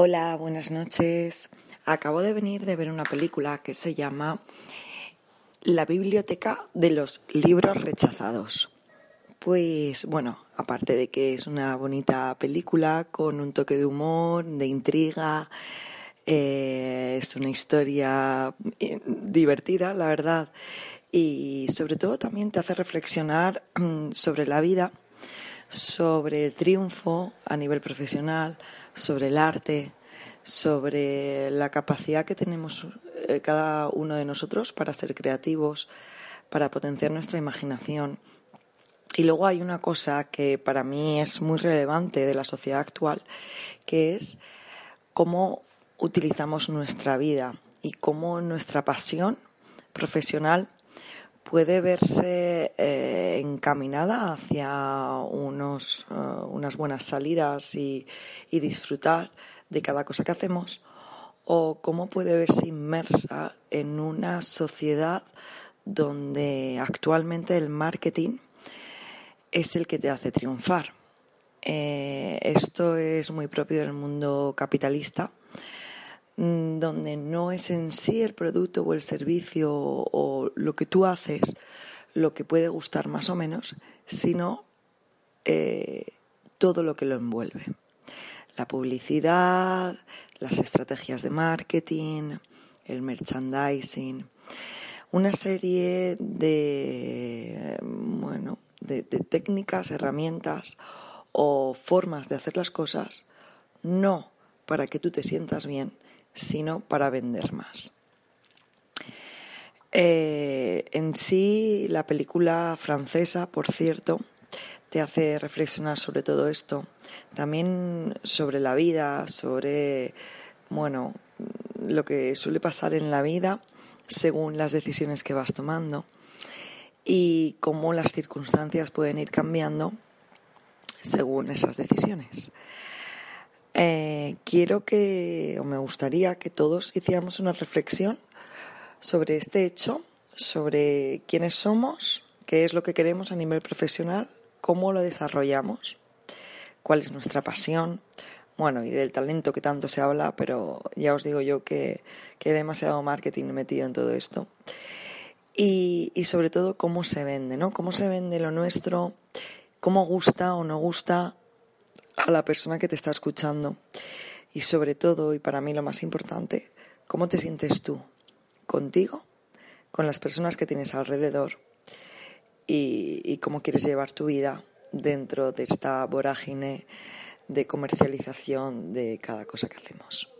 Hola, buenas noches. Acabo de venir de ver una película que se llama La Biblioteca de los Libros Rechazados. Pues bueno, aparte de que es una bonita película con un toque de humor, de intriga, eh, es una historia eh, divertida, la verdad, y sobre todo también te hace reflexionar mm, sobre la vida, sobre el triunfo a nivel profesional, sobre el arte, sobre la capacidad que tenemos eh, cada uno de nosotros para ser creativos, para potenciar nuestra imaginación. Y luego hay una cosa que para mí es muy relevante de la sociedad actual, que es cómo utilizamos nuestra vida y cómo nuestra pasión profesional puede verse eh, encaminada hacia unos, eh, unas buenas salidas y, disfrutar de cada cosa que hacemos, o cómo puede verse inmersa en una sociedad donde actualmente el marketing es el que te hace triunfar. Eh, esto es muy propio del mundo capitalista donde no es en sí el producto o el servicio o lo que tú haces lo que puede gustar más o menos, sino eh, todo lo que lo envuelve. La publicidad, las estrategias de marketing, el merchandising, una serie de, bueno, de técnicas, herramientas o formas de hacer las cosas, no para que tú te sientas bien, sino para vender más. Eh, en sí, la película francesa, por cierto, te hace reflexionar sobre todo esto, también sobre la vida, sobre, bueno, lo que suele pasar en la vida según las decisiones que vas tomando y cómo las circunstancias pueden ir cambiando según esas decisiones. Eh, quiero que, o me gustaría que todos hiciéramos una reflexión sobre este hecho, sobre quiénes somos, qué es lo que queremos a nivel profesional, cómo lo desarrollamos, cuál es nuestra pasión, bueno, y del talento que tanto se habla, pero ya os digo yo que, que hay demasiado marketing metido en todo esto. Y, y sobre todo cómo se vende, ¿no? Cómo se vende lo nuestro, cómo gusta o no gusta a la persona que te está escuchando y sobre todo, y para mí lo más importante, cómo te sientes tú contigo, con las personas que tienes alrededor y, cómo quieres llevar tu vida dentro de esta vorágine de comercialización de cada cosa que hacemos.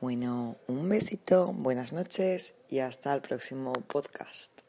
Bueno, un besito, buenas noches y hasta el próximo podcast.